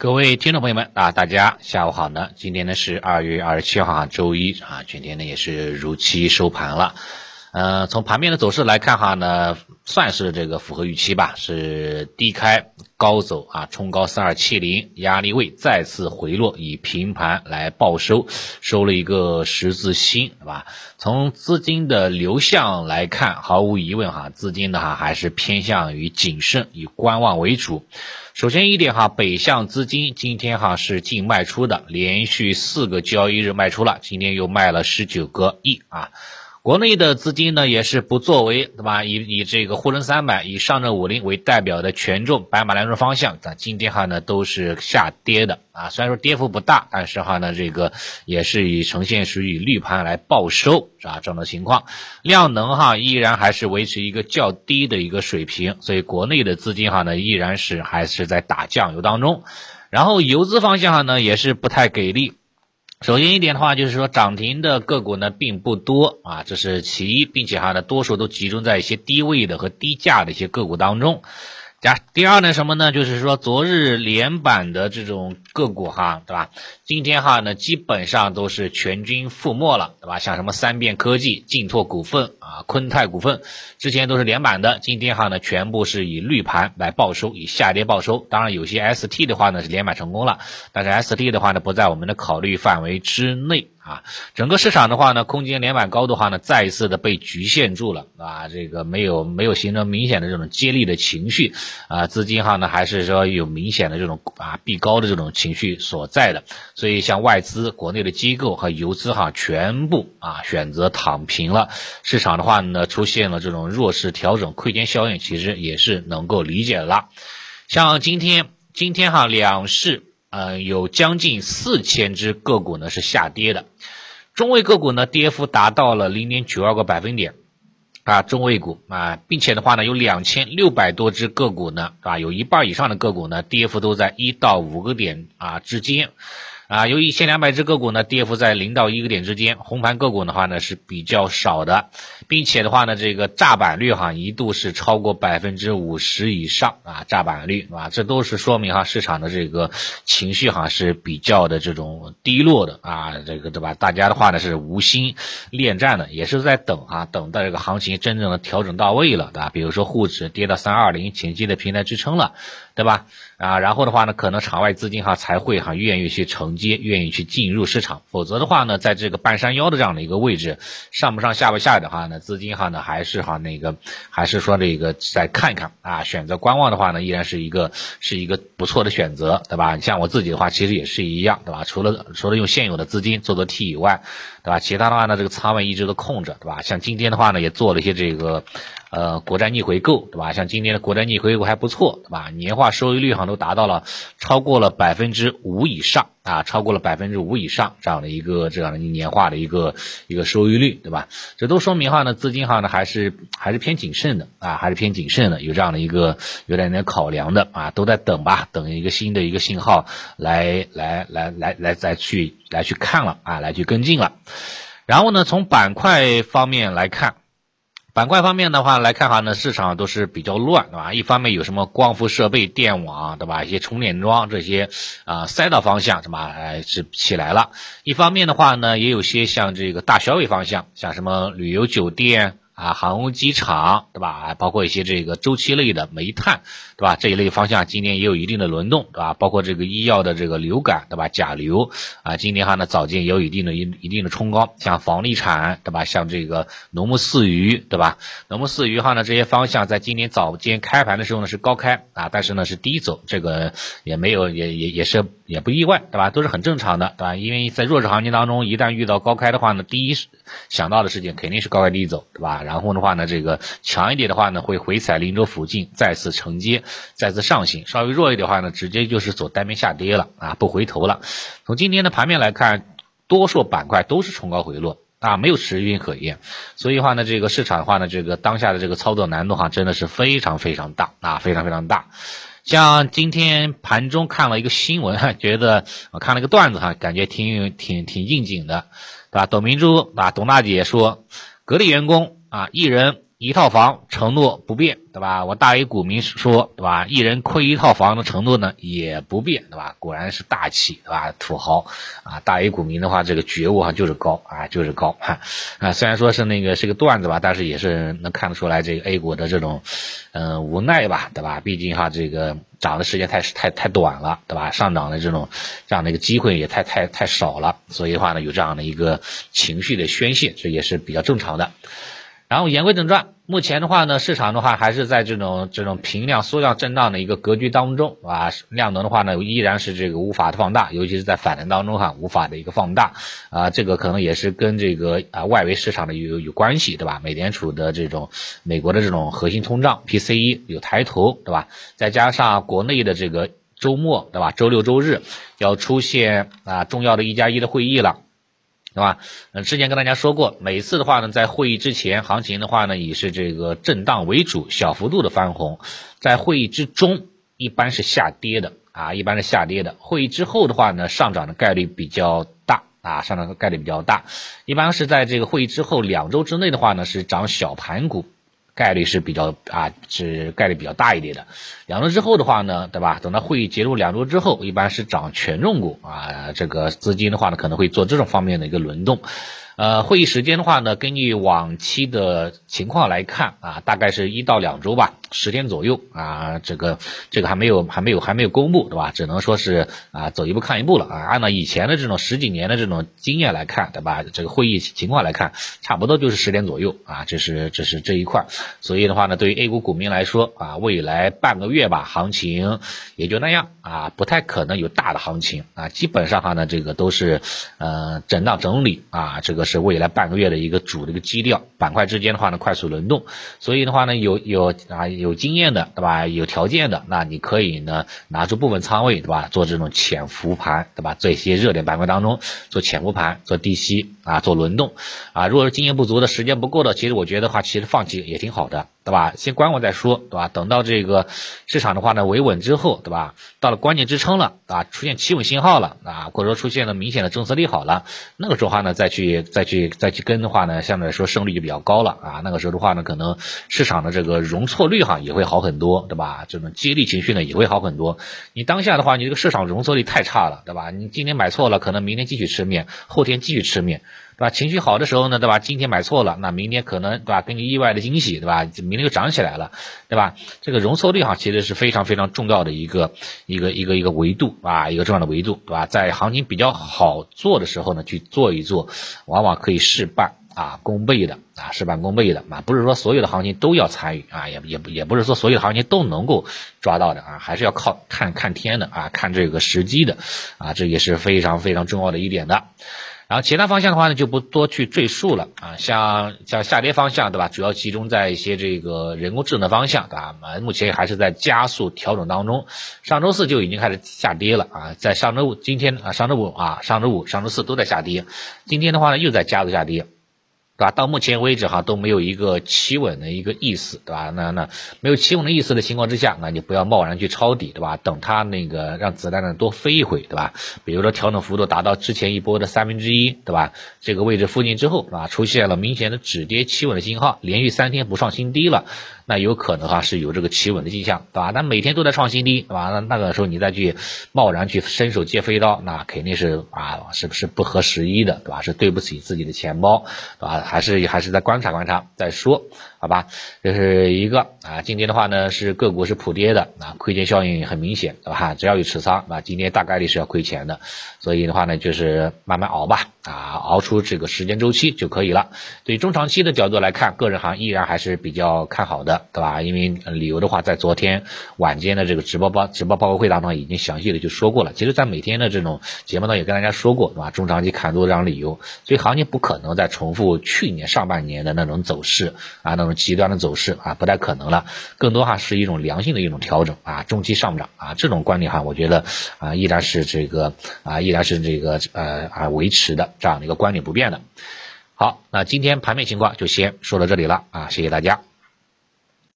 各位听众朋友们啊，大家下午好呢。今天呢是二月二十七号周一啊，全天呢也是如期收盘了。呃，从盘面的走势来看哈呢，算是这个符合预期吧，是低开高走啊，冲高三二七零压力位再次回落，以平盘来报收，收了一个十字星，是吧？从资金的流向来看，毫无疑问哈，资金的哈还是偏向于谨慎，以观望为主。首先一点哈，北向资金今天哈是净卖出的，连续四个交易日卖出了，今天又卖了十九个亿啊。国内的资金呢也是不作为，对吧？以以这个沪深三百、以上证五零为代表的权重白马两种方向，在今天哈呢都是下跌的啊。虽然说跌幅不大，但是哈呢这个也是以呈现属于绿盘来报收，是吧？这样的情况，量能哈依然还是维持一个较低的一个水平，所以国内的资金哈呢依然是还是在打酱油当中。然后游资方向哈呢也是不太给力。首先一点的话，就是说涨停的个股呢并不多啊，这是其一，并且哈呢多数都集中在一些低位的和低价的一些个股当中。加第二呢什么呢？就是说昨日连板的这种个股哈，对吧？今天哈呢基本上都是全军覆没了，对吧？像什么三变科技、劲拓股份啊、昆泰股份，之前都是连板的，今天哈呢全部是以绿盘来报收，以下跌报收。当然有些 ST 的话呢是连板成功了，但是 ST 的话呢不在我们的考虑范围之内。啊，整个市场的话呢，空间连板高的话呢，再一次的被局限住了啊，这个没有没有形成明显的这种接力的情绪啊，资金哈呢还是说有明显的这种啊避高的这种情绪所在的，所以像外资、国内的机构和游资哈，全部啊选择躺平了，市场的话呢出现了这种弱势调整、亏钱效应，其实也是能够理解的。像今天今天哈两市。呃，有将近四千只个股呢是下跌的，中位个股呢跌幅达到了零点九二个百分点啊，中位股啊，并且的话呢，有两千六百多只个股呢，啊，有一半以上的个股呢跌幅都在一到五个点啊之间。啊，有一千两百只个股呢，跌幅在零到一个点之间，红盘个股的话呢是比较少的，并且的话呢，这个炸板率哈一度是超过百分之五十以上啊，炸板率啊，这都是说明哈市场的这个情绪哈是比较的这种低落的啊，这个对吧？大家的话呢是无心恋战的，也是在等啊，等待这个行情真正的调整到位了，对吧？比如说沪指跌到三二零，前期的平台支撑了，对吧？啊，然后的话呢，可能场外资金哈才会哈愿意去承接，愿意去进入市场，否则的话呢，在这个半山腰的这样的一个位置，上不上下不下的话呢，资金哈呢还是哈那个，还是说这个再看一看啊，选择观望的话呢，依然是一个是一个不错的选择，对吧？像我自己的话，其实也是一样，对吧？除了除了用现有的资金做做 T 以外，对吧？其他的话呢，这个仓位一直都空着，对吧？像今天的话呢，也做了一些这个。呃，国债逆回购，对吧？像今年的国债逆回购还不错，对吧？年化收益率好像都达到了超过了百分之五以上啊，超过了百分之五以上这样的一个这样的年化的一个一个收益率，对吧？这都说明哈呢，资金哈呢还是还是偏谨慎的啊，还是偏谨慎的，有这样的一个有点点考量的啊，都在等吧，等一个新的一个信号来来来来来再去来去看了啊，来去跟进了。然后呢，从板块方面来看。板块方面的话来看哈呢，市场都是比较乱，对吧？一方面有什么光伏设备、电网，对吧？一些充电桩这些啊赛道方向，什么哎是起来了。一方面的话呢，也有些像这个大消费方向，像什么旅游酒店。啊，航空机场，对吧？包括一些这个周期类的煤炭，对吧？这一类方向今年也有一定的轮动，对吧？包括这个医药的这个流感，对吧？甲流啊，今年哈呢早间也有一定的一一定的冲高，像房地产，对吧？像这个农牧饲鱼，对吧？农牧饲鱼哈呢这些方向在今年早间开盘的时候呢是高开啊，但是呢是低走，这个也没有也也也是也不意外，对吧？都是很正常的，对吧？因为在弱势行情当中，一旦遇到高开的话呢，第一想到的事情肯定是高开低走，对吧？然后的话呢，这个强一点的话呢，会回踩零轴附近，再次承接，再次上行；稍微弱一点的话呢，直接就是走单边下跌了啊，不回头了。从今天的盘面来看，多数板块都是冲高回落啊，没有持续性可言。所以的话呢，这个市场的话呢，这个当下的这个操作难度哈，真的是非常非常大啊，非常非常大。像今天盘中看了一个新闻，觉得我看了一个段子哈，感觉挺挺挺应景的，对吧？董明珠啊，董大姐说，格力员工。啊，一人一套房承诺不变，对吧？我大 A 股民说，对吧？一人亏一套房的承诺呢也不变，对吧？果然是大气，对吧？土豪啊，大 A 股民的话，这个觉悟哈就是高啊，就是高哈啊。虽然说是那个是个段子吧，但是也是能看得出来这个 A 股的这种嗯无奈吧，对吧？毕竟哈这个涨的时间太太太短了，对吧？上涨的这种这样的一个机会也太太太少了，所以的话呢有这样的一个情绪的宣泄，这也是比较正常的。然后言归正传，目前的话呢，市场的话还是在这种这种平量缩量震荡的一个格局当中啊，量能的话呢依然是这个无法的放大，尤其是在反弹当中哈，无法的一个放大啊，这个可能也是跟这个啊外围市场的有有关系，对吧？美联储的这种美国的这种核心通胀 PCE 有抬头，对吧？再加上国内的这个周末，对吧？周六周日要出现啊重要的一加一的会议了。对吧？嗯，之前跟大家说过，每次的话呢，在会议之前，行情的话呢，也是这个震荡为主，小幅度的翻红；在会议之中，一般是下跌的啊，一般是下跌的。会议之后的话呢，上涨的概率比较大啊，上涨的概率比较大。一般是在这个会议之后两周之内的话呢，是涨小盘股。概率是比较啊，是概率比较大一点的。两周之后的话呢，对吧？等到会议结束两周之后，一般是涨权重股啊，这个资金的话呢，可能会做这种方面的一个轮动。呃，会议时间的话呢，根据往期的情况来看啊，大概是一到两周吧，十天左右啊，这个这个还没有还没有还没有公布，对吧？只能说是啊，走一步看一步了啊。按照以前的这种十几年的这种经验来看，对吧？这个会议情况来看，差不多就是十天左右啊，这是这是这一块。所以的话呢，对于 A 股股民来说啊，未来半个月吧，行情也就那样啊，不太可能有大的行情啊，基本上哈呢，这个都是呃震荡整理啊，这个。是未来半个月的一个主的一个基调，板块之间的话呢快速轮动，所以的话呢有有啊有经验的对吧？有条件的，那你可以呢拿出部分仓位对吧？做这种潜伏盘对吧？这些热点板块当中做潜伏盘，做低吸啊，做轮动啊。如果是经验不足的，时间不够的，其实我觉得话其实放弃也挺好的。对吧？先观望再说，对吧？等到这个市场的话呢维稳之后，对吧？到了关键支撑了，啊，出现企稳信号了，啊，或者说出现了明显的政策利好了，那个时候话呢再去再去再去跟的话呢，相对来说胜率就比较高了，啊，那个时候的话呢，可能市场的这个容错率哈也会好很多，对吧？这种激励情绪呢也会好很多。你当下的话，你这个市场容错率太差了，对吧？你今天买错了，可能明天继续吃面，后天继续吃面。对吧？情绪好的时候呢，对吧？今天买错了，那明天可能对吧？给你意外的惊喜，对吧？明天又涨起来了，对吧？这个容错率哈，其实是非常非常重要的一个一个一个一个维度啊，一个重要的维度，对吧？在行情比较好做的时候呢，去做一做，往往可以事半啊功倍的啊，事半功倍的啊，不是说所有的行情都要参与啊，也也也不是说所有的行情都能够抓到的啊，还是要靠看看天的啊，看这个时机的啊，这也是非常非常重要的一点的。然后其他方向的话呢，就不多去赘述了啊，像像下跌方向对吧，主要集中在一些这个人工智能的方向对吧，目前还是在加速调整当中，上周四就已经开始下跌了啊，在上周五、今天啊，上周五啊，上周五、上周四都在下跌，今天的话呢，又在加速下跌。对吧？到目前为止哈都没有一个企稳的一个意思，对吧？那那没有企稳的意思的情况之下，那你不要贸然去抄底，对吧？等它那个让子弹呢多飞一会，对吧？比如说调整幅度达到之前一波的三分之一，对吧？这个位置附近之后，啊？出现了明显的止跌企稳的信号，连续三天不创新低了。那有可能哈是有这个企稳的迹象，对吧？那每天都在创新低，对吧？那那个时候你再去贸然去伸手接飞刀，那肯定是啊，是不是不合时宜的，对吧？是对不起自己的钱包，对吧？还是还是再观察观察再说。好吧，这是一个啊，今天的话呢是个股是普跌的啊，亏钱效应很明显，对吧？只要有持仓啊，今天大概率是要亏钱的，所以的话呢就是慢慢熬吧啊，熬出这个时间周期就可以了。对中长期的角度来看，个人行依然还是比较看好的对吧？因为理由的话，在昨天晚间的这个直播报直播报告会当中已经详细的就说过了。其实，在每天的这种节目呢也跟大家说过，对吧？中长期看多这样理由，所以行情不可能再重复去年上半年的那种走势啊，那种。极端的走势啊，不太可能了，更多哈是一种良性的一种调整啊，中期上涨啊，这种观点哈，我觉得啊依然是这个啊依然是这个呃啊维持的这样的一个观点不变的。好，那今天盘面情况就先说到这里了啊，谢谢大家。